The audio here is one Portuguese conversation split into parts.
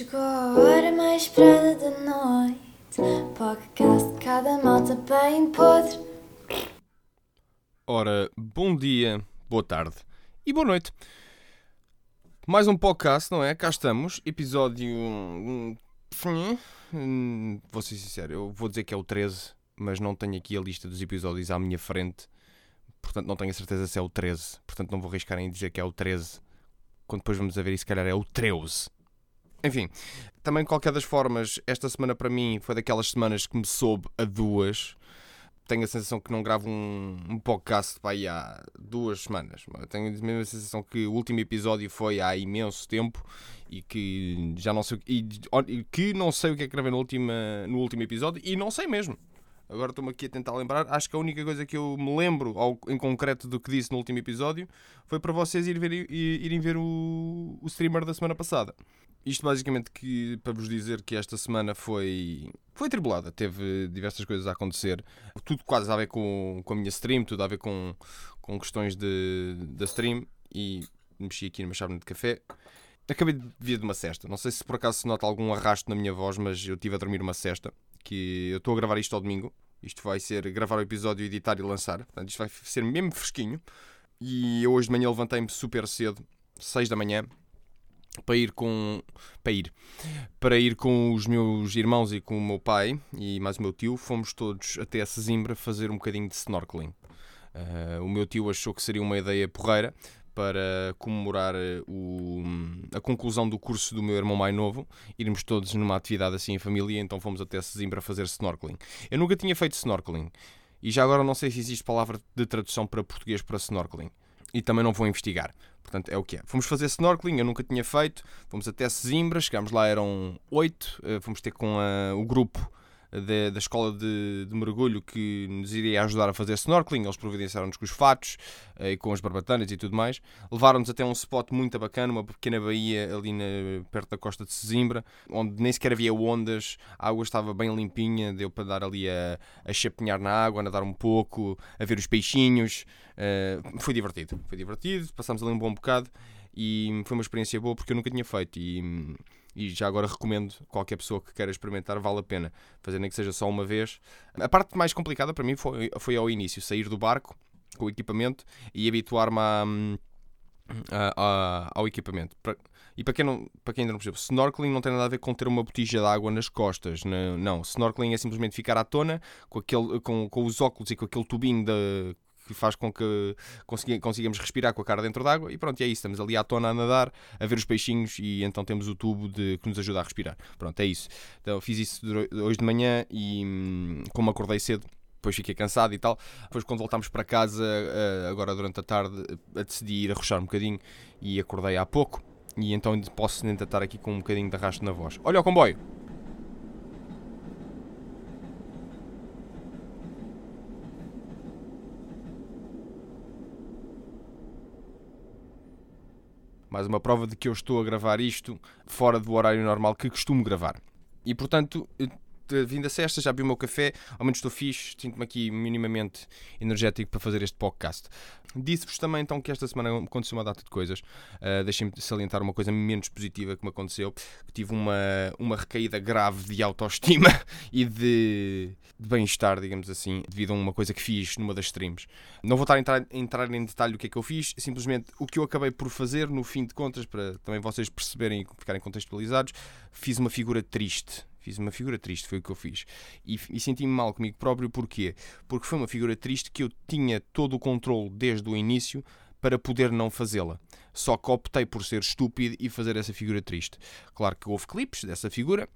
Chegou a hora mais esperada da noite. Podcast de cada malta bem podre. Ora, bom dia, boa tarde e boa noite. Mais um podcast, não é? Cá estamos, episódio. hum, Vou ser sincero, eu vou dizer que é o 13, mas não tenho aqui a lista dos episódios à minha frente, portanto não tenho a certeza se é o 13, portanto não vou arriscar em dizer que é o 13, quando depois vamos a ver e se calhar é o 13. Enfim, também de qualquer das formas, esta semana para mim foi daquelas semanas que me soube a duas. Tenho a sensação que não gravo um, um podcast para aí há duas semanas. Tenho a mesma sensação que o último episódio foi há imenso tempo e que já não sei e que não sei o que é que gravei no, última, no último episódio e não sei mesmo. Agora estou-me aqui a tentar lembrar. Acho que a única coisa que eu me lembro ao, em concreto do que disse no último episódio foi para vocês irem ver, irem ver o, o streamer da semana passada. Isto basicamente que, para vos dizer que esta semana foi, foi tribulada. Teve diversas coisas a acontecer. Tudo quase a ver com, com a minha stream, tudo a ver com, com questões de, da stream. E mexi aqui numa chávena de café. Acabei de vir de uma cesta. Não sei se por acaso se nota algum arrasto na minha voz, mas eu estive a dormir uma cesta. Que eu estou a gravar isto ao domingo. Isto vai ser gravar o episódio, editar e lançar. Portanto, isto vai ser mesmo fresquinho. E eu hoje de manhã levantei-me super cedo, 6 da manhã, para ir com para ir para ir com os meus irmãos e com o meu pai e mais o meu tio fomos todos até a Sesimbra fazer um bocadinho de snorkeling uh, o meu tio achou que seria uma ideia porreira para comemorar o, a conclusão do curso do meu irmão mais novo, irmos todos numa atividade assim em família, então fomos até Sesimbra fazer snorkeling. Eu nunca tinha feito snorkeling e já agora não sei se existe palavra de tradução para português para snorkeling e também não vou investigar. Portanto, é o que é. Fomos fazer snorkeling, eu nunca tinha feito. Fomos até Sesimbra, chegámos lá, eram oito. Fomos ter com a, o grupo de, da escola de, de, mergulho que nos iria ajudar a fazer snorkeling. Eles providenciaram-nos com os fatos e com as barbatanas e tudo mais. Levaram-nos até um spot muito bacana, uma pequena baía ali na, perto da costa de Sesimbra, onde nem sequer havia ondas, a água estava bem limpinha, deu para dar ali a, a chapinhar na água, a nadar um pouco, a ver os peixinhos. Uh, foi divertido, foi divertido, passámos ali um bom bocado e foi uma experiência boa porque eu nunca tinha feito e, e já agora recomendo qualquer pessoa que queira experimentar, vale a pena fazer nem que seja só uma vez. A parte mais complicada para mim foi, foi ao início, sair do barco com o equipamento e habituar-me ao equipamento. E para quem, não, para quem ainda não percebeu, snorkeling não tem nada a ver com ter uma botija de água nas costas. Não, não. snorkeling é simplesmente ficar à tona com, aquele, com, com os óculos e com aquele tubinho da que faz com que consigamos respirar com a cara dentro d'água e pronto, é isso, estamos ali à tona a nadar, a ver os peixinhos e então temos o tubo de, que nos ajuda a respirar. Pronto, é isso. Então fiz isso hoje de manhã e hum, como acordei cedo, depois fiquei cansado e tal. Depois, quando voltámos para casa, agora durante a tarde, decidi ir arrochar um bocadinho e acordei há pouco. E então posso ainda estar aqui com um bocadinho de arrasto na voz. Olha o comboio! Mais uma prova de que eu estou a gravar isto fora do horário normal que costumo gravar. E portanto, vindo a sexta, já vi o meu café, ao menos estou fixe, sinto-me aqui minimamente energético para fazer este podcast. Disse-vos também então que esta semana aconteceu uma data de coisas. Uh, Deixem-me salientar uma coisa menos positiva que me aconteceu. Que tive uma, uma recaída grave de autoestima e de, de bem-estar, digamos assim, devido a uma coisa que fiz numa das streams. Não vou estar a entrar, entrar em detalhe o que é que eu fiz, simplesmente o que eu acabei por fazer, no fim de contas, para também vocês perceberem e ficarem contextualizados, fiz uma figura triste Fiz uma figura triste, foi o que eu fiz. E, e senti-me mal comigo próprio, porquê? Porque foi uma figura triste que eu tinha todo o controle desde o início para poder não fazê-la. Só que optei por ser estúpido e fazer essa figura triste. Claro que houve clipes dessa figura,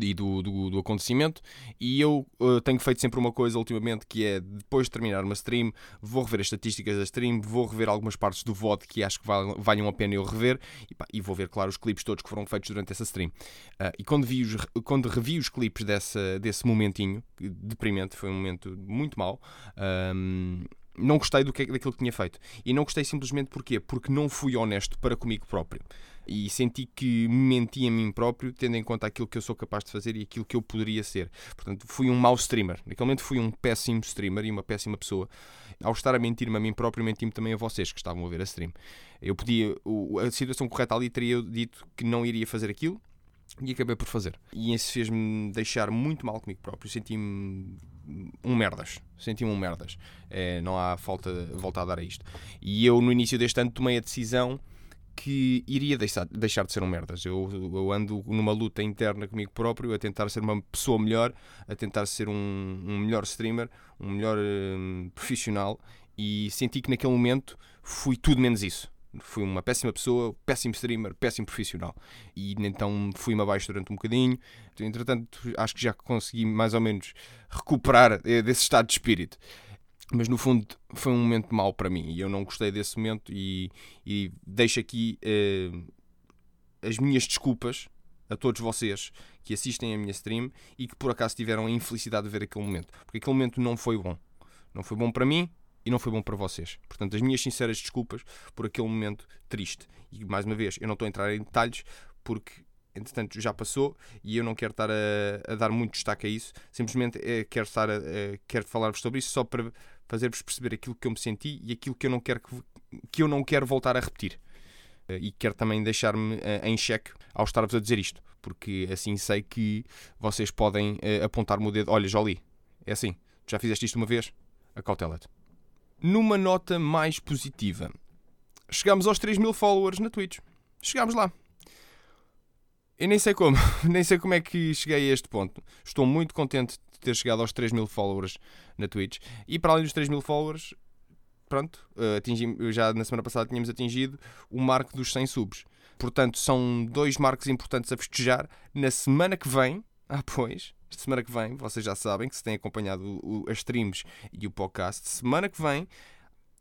e do, do, do, acontecimento. E eu uh, tenho feito sempre uma coisa ultimamente que é depois de terminar uma stream, vou rever as estatísticas da stream, vou rever algumas partes do VOD que acho que valham a pena eu rever e, pá, e, vou ver, claro, os clipes todos que foram feitos durante essa stream. Uh, e quando, vi os, quando revi os clipes dessa, desse momentinho deprimente, foi um momento muito mau. Um, não gostei do que, daquilo que tinha feito. E não gostei simplesmente porquê? Porque não fui honesto para comigo próprio e senti que me menti a mim próprio, tendo em conta aquilo que eu sou capaz de fazer e aquilo que eu poderia ser. Portanto, fui um mau streamer. Naquele momento fui um péssimo streamer e uma péssima pessoa. Ao estar a mentir-me a mim próprio, menti-me também a vocês que estavam a ver a stream. Eu podia, a situação correta ali teria dito que não iria fazer aquilo, E acabei por fazer. E isso fez-me deixar muito mal comigo próprio. Senti-me um merdas. Senti-me um merdas. É, não há falta voltar a dar a isto. E eu, no início deste ano, tomei a decisão que iria deixar, deixar de ser um merdas. Eu, eu, ando numa luta interna comigo próprio, a tentar ser uma pessoa melhor, a tentar ser um, um melhor streamer, um melhor um, profissional. E senti que naquele momento fui tudo menos isso fui uma péssima pessoa, péssimo streamer, péssimo profissional. E então fui-me abaixo durante um bocadinho. Entretanto, acho que já consegui mais ou menos recuperar eh, desse estado de espírito. Mas no fundo foi um momento mau para mim e eu não gostei desse momento. E, e deixo aqui eh, as minhas desculpas a todos vocês que assistem a minha stream e que por acaso tiveram a infelicidade de ver aquele momento. Porque aquele momento não foi bom. Não foi bom para mim, e não foi bom para vocês. Portanto, as minhas sinceras desculpas por aquele momento triste. E mais uma vez, eu não estou a entrar em detalhes porque, entretanto, já passou e eu não quero estar a, a dar muito destaque a isso. Simplesmente é, quero, estar a, a, quero falar-vos sobre isso só para fazer-vos perceber aquilo que eu me senti e aquilo que eu não quero, que, que eu não quero voltar a repetir. Eh, e quero também deixar-me uh, em xeque ao estar-vos a dizer isto, porque assim sei que vocês podem uh, apontar-me o dedo. Olha, Jolie, é assim, já fizeste isto uma vez? Acautela-te numa nota mais positiva. Chegámos aos 3 mil followers na Twitch. Chegámos lá. Eu nem sei como, nem sei como é que cheguei a este ponto. Estou muito contente de ter chegado aos 3 mil followers na Twitch. E para além dos 3 mil followers, pronto, eh, atingimos, já na semana passada tínhamos atingido o marco dos 100 subs. Portanto, são dois marcos importantes a festejar. Na semana que vem, ah, pois, semana que vem, vocês já sabem que se têm acompanhado o, as streams e o podcast, semana que vem,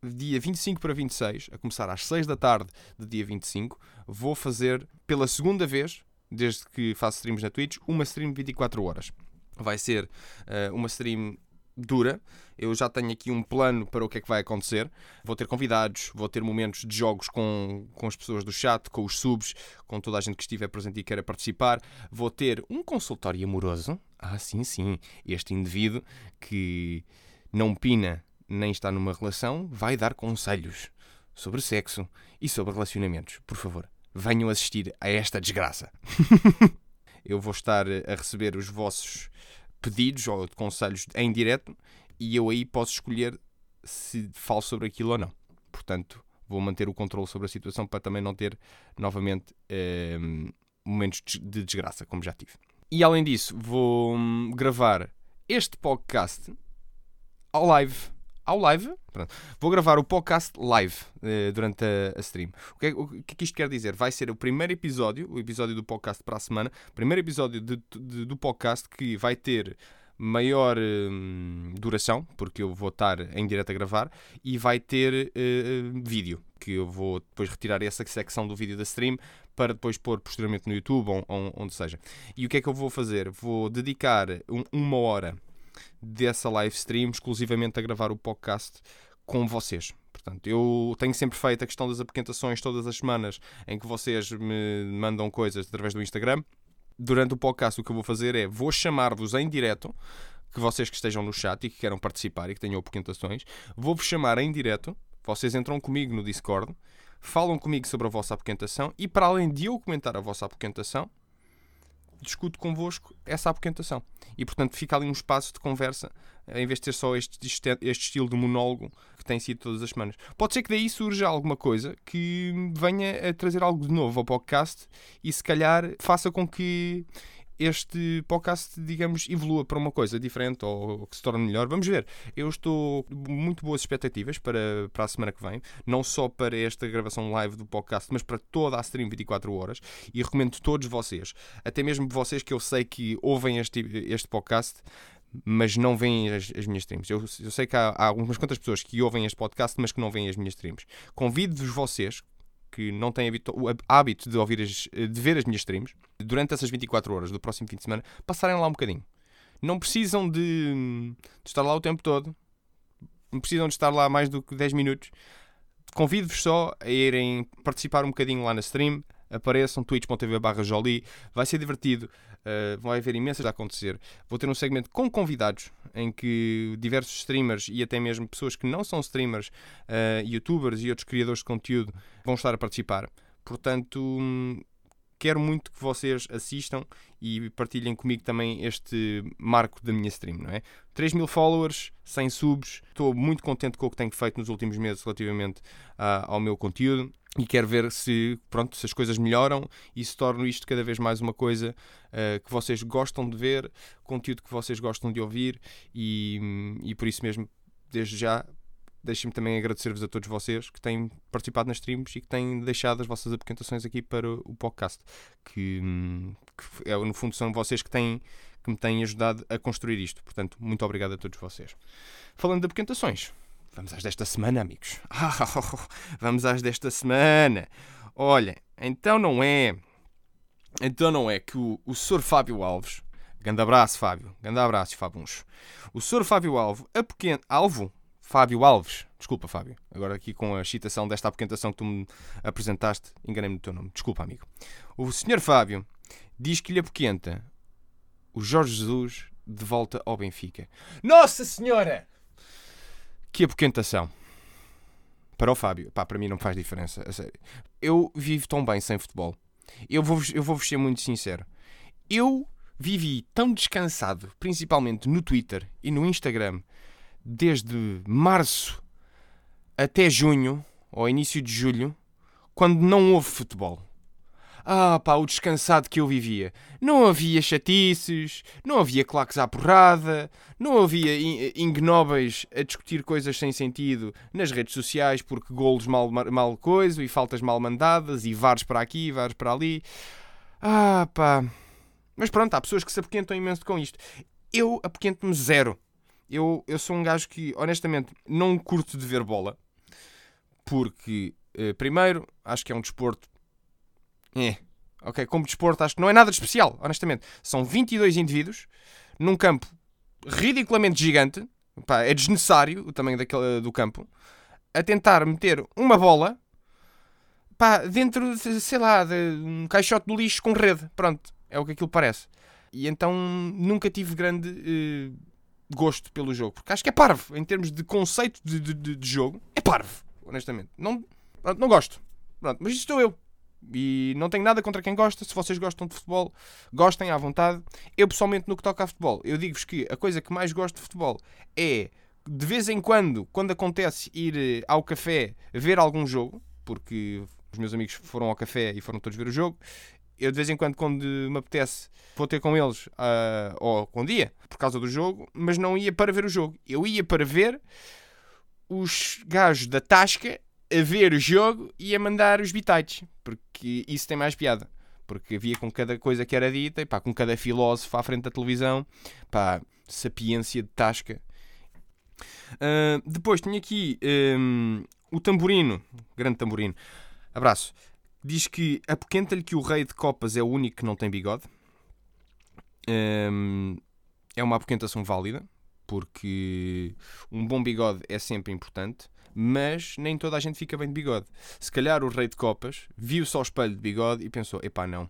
dia 25 para 26, a começar às 6 da tarde do dia 25, vou fazer pela segunda vez, desde que faço streams na Twitch, uma stream de 24 horas. Vai ser uh, uma stream dura. Eu já tenho aqui um plano para o que é que vai acontecer. Vou ter convidados, vou ter momentos de jogos com, com as pessoas do chat, com os subs, com toda a gente que estiver presente e queira participar. Vou ter um consultório amoroso. Ah, sim, sim. Este indivíduo que não pina nem está numa relação vai dar conselhos sobre sexo e sobre relacionamentos. Por favor, venham assistir a esta desgraça. Eu vou estar a receber os vossos pedidos ou conselhos em direto e eu aí posso escolher se falo sobre aquilo ou não. Portanto, vou manter o controle sobre a situação para também não ter novamente eh, momentos de desgraça, como já tive. E além disso, vou hum, gravar este podcast ao live ao live. Pronto. Vou gravar o podcast live uh, durante a, a, stream. O que, é, o que é que isto quer dizer? Vai ser o primeiro episódio, o episódio do podcast para a semana, primeiro episódio de, de, do podcast que vai ter maior hum, duração, porque eu vou estar em direto a gravar, e vai ter uh, vídeo, que eu vou depois retirar essa secção do vídeo da stream para depois pôr posteriormente no YouTube ou, ou onde seja. E o que é que eu vou fazer? Vou dedicar um, uma hora dessa live stream exclusivamente a gravar o podcast com vocês. Portanto, eu tenho sempre feito a questão das apresentações todas as semanas em que vocês me mandam coisas através do Instagram. Durante o podcast, o que eu vou fazer é vou chamar-vos em direto, que vocês que estejam no chat e que queiram participar e que tenham apresentações, vou-vos chamar em direto. Vocês entram comigo no Discord, falam comigo sobre a vossa apresentação e, para além de eu comentar a vossa apresentação, discuto convosco essa apoquentação. E, portanto, fica ali um espaço de conversa, em vez de ter só este, este, este, estilo de monólogo que tem sido todas as semanas. Pode ser que daí surja alguma coisa que venha a trazer algo de novo ao podcast e, se calhar, faça com que este podcast, digamos, evolua para uma coisa diferente ou que se torne melhor. Vamos ver. Eu estou muito boas expectativas para, para a semana que vem, não só para esta gravação live do podcast, mas para toda a stream 24 horas. E recomendo todos vocês, até mesmo vocês que eu sei que ouvem este, este podcast, mas não veem as, as minhas streams. Eu, eu sei que há, há algumas quantas pessoas que ouvem este podcast, mas que não veem as minhas streams. Convido-vos vocês, que não têm o hábito de, ouvir as, de ver as minhas streams, durante essas 24 horas do próximo fim de semana, passarem lá um bocadinho. Não precisam de, de estar lá o tempo todo, não precisam de estar lá mais do que 10 minutos. Convido-vos só a irem participar um bocadinho lá na stream, apareçam twitch.tv barra Jolie, vai ser divertido, uh, vai haver imensas a acontecer. Vou ter um segmento com convidados em que diversos streamers e até mesmo pessoas que não são streamers, uh, youtubers e outros criadores de conteúdo vão estar a participar. Portanto, quero muito que vocês assistam e partilhem comigo também este marco da minha stream, não é? 3 mil followers, 100 subs, estou muito contente com o que tenho feito nos últimos meses relativamente uh, ao meu conteúdo e quero ver se, pronto, se as coisas melhoram e se torna isto cada vez mais uma coisa uh, que vocês gostam de ver, conteúdo que vocês gostam de ouvir e, e por isso mesmo, desde já, deixem-me também agradecer-vos a todos vocês que têm participado nas streams e que têm deixado as vossas apresentações aqui para o podcast, que, que é, no fundo são vocês que têm que me têm ajudado a construir isto. Portanto, muito obrigado a todos vocês. Falando de apresentações, Vamos às desta semana, amigos. vamos às desta semana. Olha, então não é. Então não é que o, o Sr. Fábio Alves. Grande abraço, Fábio. Grande abraço, Fábuns. O Sr. Fábio Alvo, a pequeno. Alvo? Fábio Alves. Desculpa, Fábio. Agora aqui com a citação desta apresentação que tu me apresentaste, enganei-me no teu nome. Desculpa, amigo. O Sr. Fábio diz que lhe apoquenta o Jorge Jesus de volta ao Benfica. Nossa Senhora! Que apoquentação. Para o Fábio, pá, para mim não faz diferença, a sério. Eu vivo tão bem sem futebol. Eu vou-vos eu vou ser muito sincero. Eu vivi tão descansado, principalmente no Twitter e no Instagram, desde março até junho, ou início de julho, quando não houve futebol. Ah, pá, o descansado que eu vivia. Não havia chatices, não havia claques à porrada, não havia ignóbeis a discutir coisas sem sentido nas redes sociais porque golos mal, mal coisa e faltas mal mandadas e vares para aqui, vares para ali. Ah, pá. Mas pronto, há pessoas que se apoquentam imenso com isto. Eu apoquento-me zero. Eu, eu sou um gajo que, honestamente, não curto de ver bola. Porque, eh, primeiro, acho que é um desporto é. Ok, como desporto acho que não é nada de especial, honestamente. São 22 indivíduos num campo ridiculamente gigante, pá, é desnecessário o tamanho daquele, do campo, a tentar meter uma bola pá, dentro, de, sei lá, de um caixote de lixo com rede. Pronto, é o que aquilo parece. E então nunca tive grande eh, gosto pelo jogo, porque acho que é parvo, em termos de conceito de, de, de jogo, é parvo, honestamente. Não, pronto, não gosto. Pronto, mas isto estou eu. E não tenho nada contra quem gosta. Se vocês gostam de futebol, gostem à vontade. Eu, pessoalmente, no que toca a futebol, eu digo-vos que a coisa que mais gosto de futebol é, de vez em quando, quando acontece ir eh, ao café ver algum jogo, porque os meus amigos foram ao café e foram todos ver o jogo. Eu, de vez em quando, quando me apetece, vou ter com eles, uh, ou com dia, por causa do jogo, mas não ia para ver o jogo. Eu ia para ver os gajos da Tasca a ver o jogo e a mandar os bitites, porque isso tem mais piada. Porque havia com cada coisa que era dita, e pá, com cada filósofo à frente da televisão, pá, sapiência de tasca. Uh, depois tinha aqui um, o tamborino, grande tamborino, abraço, diz que apoquenta-lhe que o rei de copas é o único que não tem bigode. Um, é uma apoquentação válida, porque um bom bigode é sempre importante mas nem toda a gente fica bem de bigode. Se calhar o rei de copas viu só o espelho de bigode e pensou: epá, não,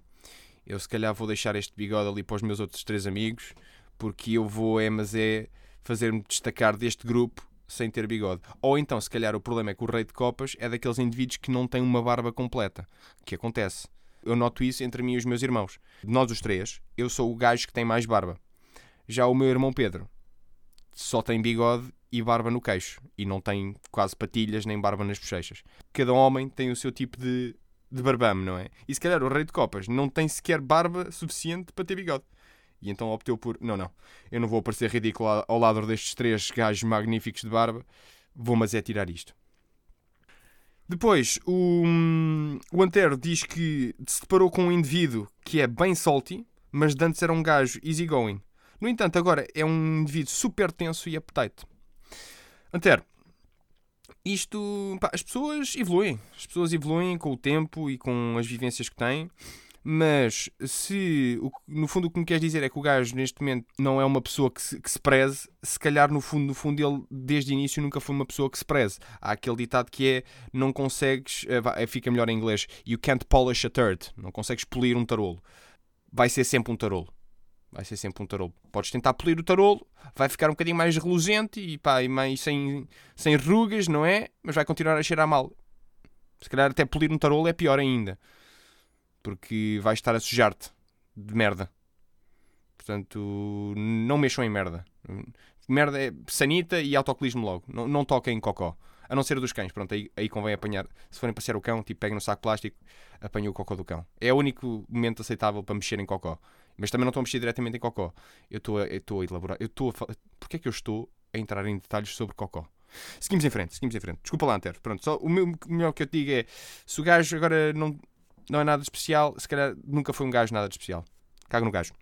eu se calhar vou deixar este bigode ali para os meus outros três amigos, porque eu vou, é, mas é fazer-me destacar deste grupo sem ter bigode. Ou então, se calhar, o problema é que o rei de copas é daqueles indivíduos que não têm uma barba completa. que acontece? Eu noto isso entre mim e os meus irmãos. De nós os três, eu sou o gajo que tem mais barba. Já o meu irmão Pedro só tem bigode e barba no queixo. E não tem quase patilhas nem barba nas bochechas. Cada homem tem o seu tipo de, de barbame, não é? E se calhar o rei de copas não tem sequer barba suficiente para ter bigode. E então optou por: não, não, eu não vou parecer ridículo ao lado destes três gajos magníficos de barba, vou mas é tirar isto. Depois, o, o Antero diz que se deparou com um indivíduo que é bem salty, mas de antes era um gajo easygoing. No entanto, agora é um indivíduo super tenso e apetite. Antero, isto. Pá, as pessoas evoluem. As pessoas evoluem com o tempo e com as vivências que têm. Mas se no fundo o que me queres dizer é que o gajo neste momento não é uma pessoa que se, que se preze, se calhar no fundo, no fundo ele desde o início nunca foi uma pessoa que se preze. Há aquele ditado que é não consegues, uh, fica melhor em inglês, you can't polish a turd, não consegues polir um tarolo. Vai ser sempre um tarolo. Vai ser sempre um tarolo. Podes tentar polir o tarolo, vai ficar um bocadinho mais reluzente e, pá, e mais sem, sem rugas, não é? Mas vai continuar a cheirar mal. Se calhar até polir um tarolo é pior ainda. porque vais estar a sujar-te de merda. Portanto, não mexam em merda. Merda é sanita e autocolismo logo. Não, não toquem em cocó. A não ser dos cães. Pronto, aí, aí convém apanhar. Se forem passear o cão, tipo, peguem no saco plástico, apanhem o cocó do cão. É o único momento aceitável para mexer em cocó. Mas também não estou a mexer diretamente em cocó. Eu estou a, eu estou a elaborar. Eu estou a falar. Porquê é que eu estou a entrar em detalhes sobre cocó? Seguimos em frente, seguimos em frente. Desculpa lá, Antero. Pronto, só o, meu, melhor que eu te digo é: se o gajo agora não, não é nada especial, se calhar nunca foi um gajo nada de especial. Cago no gajo.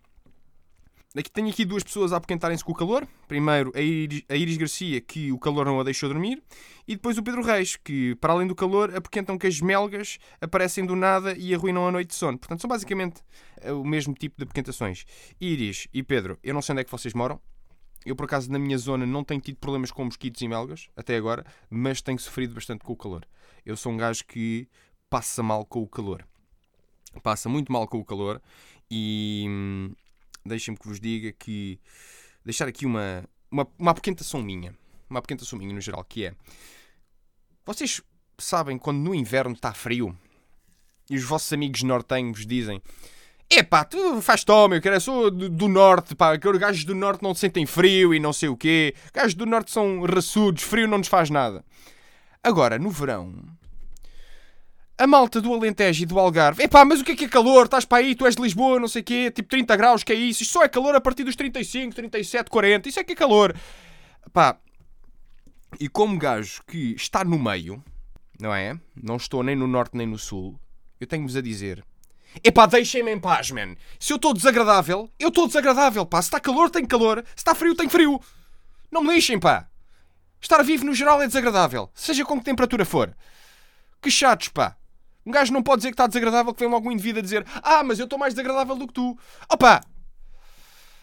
Aqui, tenho aqui duas pessoas a apoquentarem-se com o calor. Primeiro, a Iris, a Iris, Garcia, que o calor não a deixou dormir. E depois o Pedro Reis, que, para além do calor, apoquentam que as melgas aparecem do nada e arruinam a noite de sono. Portanto, são basicamente eh, o mesmo tipo de apoquentações. Iris e Pedro, eu não sei onde é que vocês moram. Eu, por acaso, na minha zona não tenho tido problemas com mosquitos e melgas, até agora, mas tenho sofrido bastante com o calor. Eu sou um gajo que passa mal com o calor. Passa muito mal com o calor e hum, deixem-me que vos diga que. Deixar aqui uma, uma, uma apoquentação minha. Uma apoquentação minha no geral, que é. Vocês sabem quando no inverno está frio e os vossos amigos nortenhos dizem. Epá, tu faz tome, eu sou do, do norte, pá, que os gajos do norte não sentem frio e não sei o quê. Gajos do norte são raçudos, frio não nos faz nada. Agora, no verão, a malta do Alentejo e do Algarve, epá, mas o que é que é calor? Estás para aí, tu és de Lisboa, não sei o quê, tipo 30 graus, que é isso? Isto só é calor a partir dos 35, 37, 40, isso é que é calor. Pá, e como gajo que está no meio, não é? Não estou nem no norte nem no sul, eu tenho-vos a dizer. Epá, deixem-me em paz, man. Se eu estou desagradável, eu estou desagradável, pá. Se está calor, tenho calor. Se está frio, tenho frio. Não me lixem, pá. Estar vivo no geral é desagradável, seja com que temperatura for. Que chatos, pá. Um gajo não pode dizer que está desagradável que vem logo um indivíduo a dizer Ah, mas eu estou mais desagradável do que tu. Opa!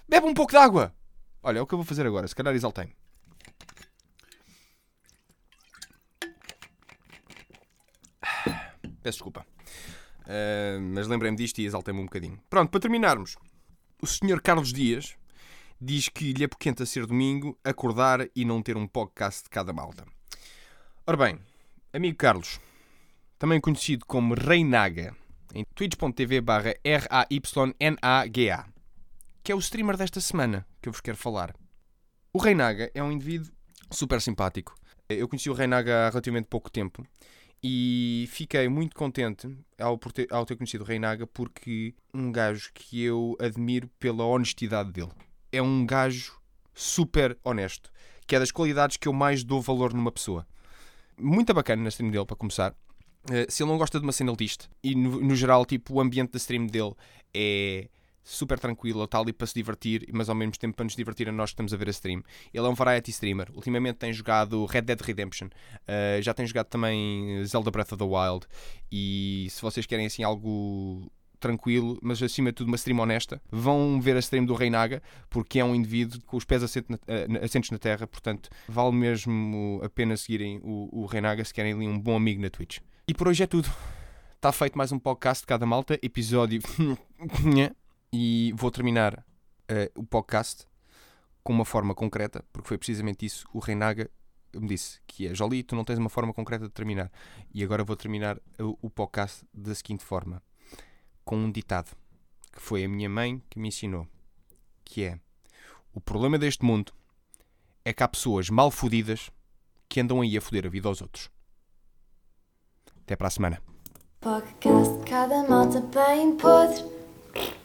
Bebe um pouco de água. Olha, é o que eu vou fazer agora. Se calhar exaltei. Peço desculpa. Uh, mas lembrei-me disto e exaltei-me um bocadinho. Pronto, para terminarmos. O senhor Carlos Dias diz que lhe apoquenta ser domingo, acordar e não ter um podcast de cada malta. Ora bem, amigo Carlos, também conhecido como Reinaga, em twitch.tv barra R-A-Y-N-A-G-A, que é o streamer desta semana que eu vos quero falar. O Reinaga é um indivíduo super simpático. Eu conheci o Reinaga há relativamente pouco tempo e fiquei muito contente ao, ter, ao ter conhecido o Reinaga porque um gajo que eu admiro pela honestidade dele. É um gajo super honesto, que é das qualidades que eu mais dou valor numa pessoa. Muito bacana na stream dele, para começar. Uh, se ele não gosta de uma cena, ele diz E no, no, geral, tipo, o ambiente da stream dele é super tranquilo, está ali para se divertir, mas ao mesmo tempo para nos divertir a nós que estamos a ver a stream. Ele é um variety streamer. Ultimamente tem jogado Red Dead Redemption, uh, já tem jogado também Zelda Breath of the Wild. E se vocês querem assim algo tranquilo, mas acima de tudo uma stream honesta, vão ver a stream do Reinaga, porque é um indivíduo com os pés assentos na, uh, assentos na terra, portanto vale mesmo a pena seguirem o, o Reinaga se querem ali um bom amigo na Twitch. E por hoje é tudo. Está feito mais um podcast de cada malta, episódio. e vou terminar uh, o podcast com uma forma concreta, porque foi precisamente isso o Reinaga me disse, que é Jolie, tu não tens uma forma concreta de terminar. E agora vou terminar o, o podcast da seguinte forma, com um ditado, que foi a minha mãe que me ensinou, que é o problema deste mundo é que há pessoas mal fodidas que andam aí a foder a vida aos outros. Até para a semana. Podcast cada malta bem podre